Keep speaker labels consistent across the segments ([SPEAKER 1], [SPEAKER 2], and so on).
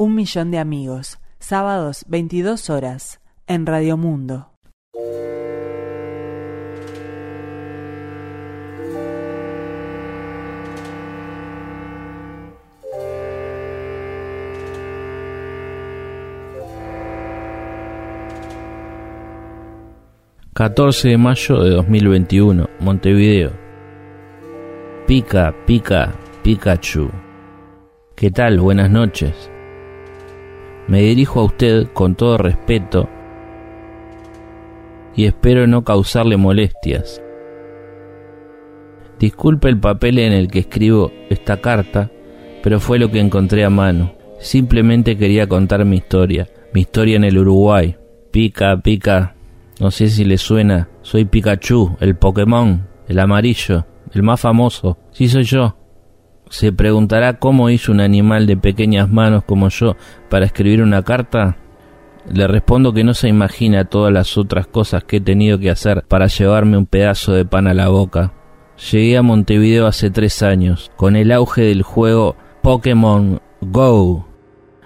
[SPEAKER 1] Un millón de amigos, sábados 22 horas, en Radio Mundo.
[SPEAKER 2] ...14 de mayo de 2021... ...Montevideo... ...Pica, pica, Pikachu... ¿Qué tal? Buenas noches... Me dirijo a usted con todo respeto y espero no causarle molestias. Disculpe el papel en el que escribo esta carta, pero fue lo que encontré a mano. Simplemente quería contar mi historia, mi historia en el Uruguay. Pica, pica. No sé si le suena. Soy Pikachu, el Pokémon, el amarillo, el más famoso. Sí soy yo. ¿Se preguntará cómo hizo un animal de pequeñas manos como yo para escribir una carta? Le respondo que no se imagina todas las otras cosas que he tenido que hacer para llevarme un pedazo de pan a la boca. Llegué a Montevideo hace tres años, con el auge del juego Pokémon Go.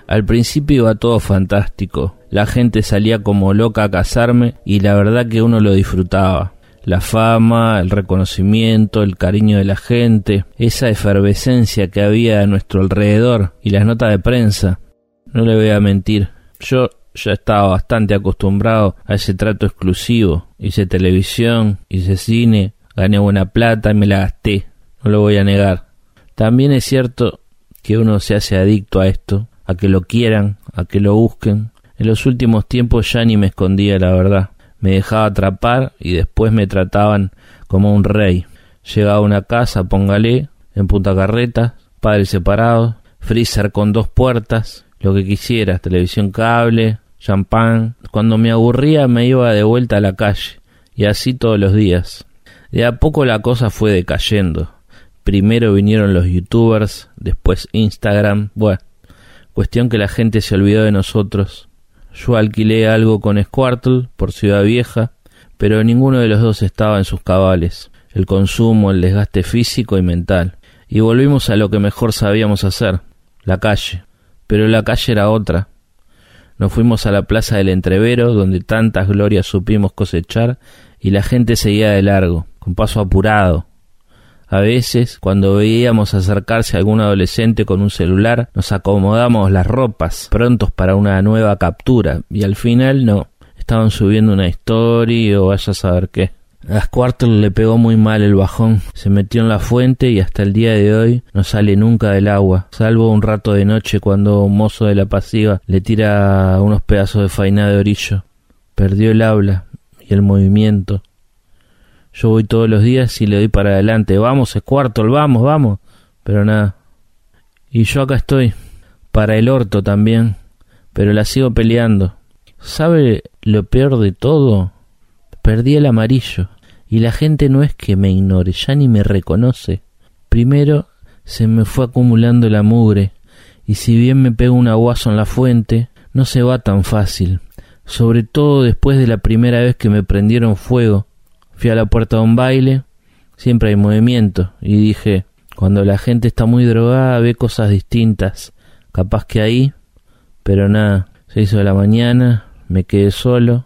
[SPEAKER 2] Al principio iba todo fantástico, la gente salía como loca a cazarme y la verdad que uno lo disfrutaba la fama, el reconocimiento, el cariño de la gente, esa efervescencia que había a nuestro alrededor y las notas de prensa. No le voy a mentir, yo ya estaba bastante acostumbrado a ese trato exclusivo. Hice televisión, hice cine, gané buena plata y me la gasté, no lo voy a negar. También es cierto que uno se hace adicto a esto, a que lo quieran, a que lo busquen. En los últimos tiempos ya ni me escondía la verdad me dejaba atrapar y después me trataban como un rey. Llegaba a una casa, póngale, en punta carreta, padres separados, freezer con dos puertas, lo que quisieras, televisión cable, champán. Cuando me aburría me iba de vuelta a la calle, y así todos los días. De a poco la cosa fue decayendo. Primero vinieron los youtubers, después Instagram, bueno, cuestión que la gente se olvidó de nosotros yo alquilé algo con Squartle por Ciudad Vieja, pero ninguno de los dos estaba en sus cabales, el consumo, el desgaste físico y mental. Y volvimos a lo que mejor sabíamos hacer, la calle. Pero la calle era otra. Nos fuimos a la plaza del Entrevero, donde tantas glorias supimos cosechar, y la gente seguía de largo, con paso apurado, a veces, cuando veíamos acercarse a algún adolescente con un celular, nos acomodamos las ropas, prontos para una nueva captura, y al final no. Estaban subiendo una historia o vaya a saber qué. A Squirtle le pegó muy mal el bajón, se metió en la fuente y hasta el día de hoy no sale nunca del agua, salvo un rato de noche cuando un mozo de la pasiva le tira unos pedazos de faina de orillo. Perdió el habla y el movimiento. Yo voy todos los días y le doy para adelante. Vamos, cuarto, vamos, vamos. Pero nada. Y yo acá estoy. Para el orto también. Pero la sigo peleando. ¿Sabe lo peor de todo? Perdí el amarillo. Y la gente no es que me ignore, ya ni me reconoce. Primero se me fue acumulando la mugre. Y si bien me pego un aguazo en la fuente, no se va tan fácil. Sobre todo después de la primera vez que me prendieron fuego Fui a la puerta de un baile, siempre hay movimiento, y dije, cuando la gente está muy drogada ve cosas distintas, capaz que ahí, pero nada, se hizo de la mañana, me quedé solo,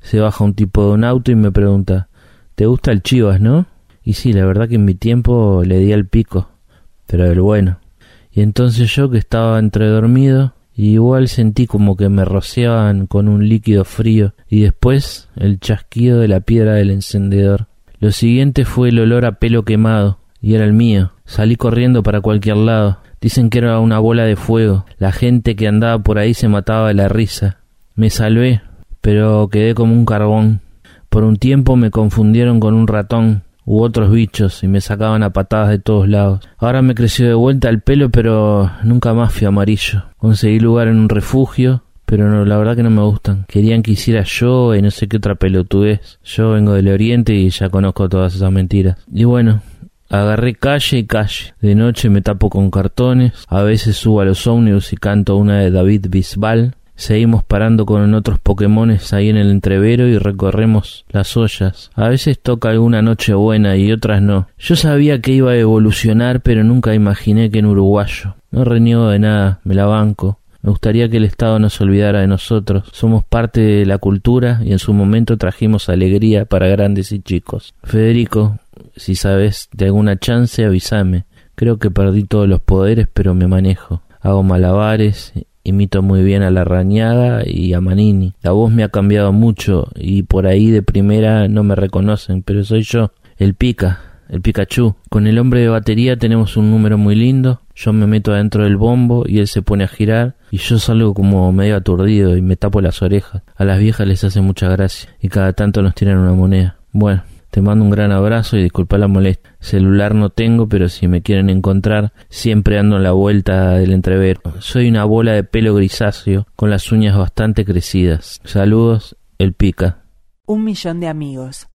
[SPEAKER 2] se baja un tipo de un auto y me pregunta, ¿te gusta el chivas, no? Y sí, la verdad que en mi tiempo le di al pico, pero del bueno. Y entonces yo que estaba entre dormido, igual sentí como que me rociaban con un líquido frío y después el chasquido de la piedra del encendedor. Lo siguiente fue el olor a pelo quemado, y era el mío. Salí corriendo para cualquier lado. Dicen que era una bola de fuego. La gente que andaba por ahí se mataba de la risa. Me salvé, pero quedé como un carbón. Por un tiempo me confundieron con un ratón u otros bichos y me sacaban a patadas de todos lados. Ahora me creció de vuelta el pelo, pero nunca más fui amarillo. Conseguí lugar en un refugio, pero no, la verdad que no me gustan. Querían que hiciera yo y no sé qué otra pelotudez. Yo vengo del oriente y ya conozco todas esas mentiras. Y bueno, Agarré calle y calle. De noche me tapo con cartones. A veces subo a los ómnibus y canto una de David Bisbal. Seguimos parando con otros Pokémones ahí en el entrevero y recorremos las ollas. A veces toca alguna noche buena y otras no. Yo sabía que iba a evolucionar, pero nunca imaginé que en uruguayo. No reniego de nada, me la banco. Me gustaría que el Estado no se olvidara de nosotros. Somos parte de la cultura y en su momento trajimos alegría para grandes y chicos. Federico, si sabes de alguna chance, avísame. Creo que perdí todos los poderes, pero me manejo. Hago malabares, imito muy bien a la Rañaga y a Manini. La voz me ha cambiado mucho y por ahí de primera no me reconocen, pero soy yo, el Pica, el Pikachu. Con el hombre de batería tenemos un número muy lindo. Yo me meto adentro del bombo y él se pone a girar y yo salgo como medio aturdido y me tapo las orejas. A las viejas les hace mucha gracia y cada tanto nos tiran una moneda. Bueno, te mando un gran abrazo y disculpa la molestia. Celular no tengo, pero si me quieren encontrar, siempre ando en la vuelta del entrevero. Soy una bola de pelo grisáceo con las uñas bastante crecidas. Saludos, el pica.
[SPEAKER 1] Un millón de amigos.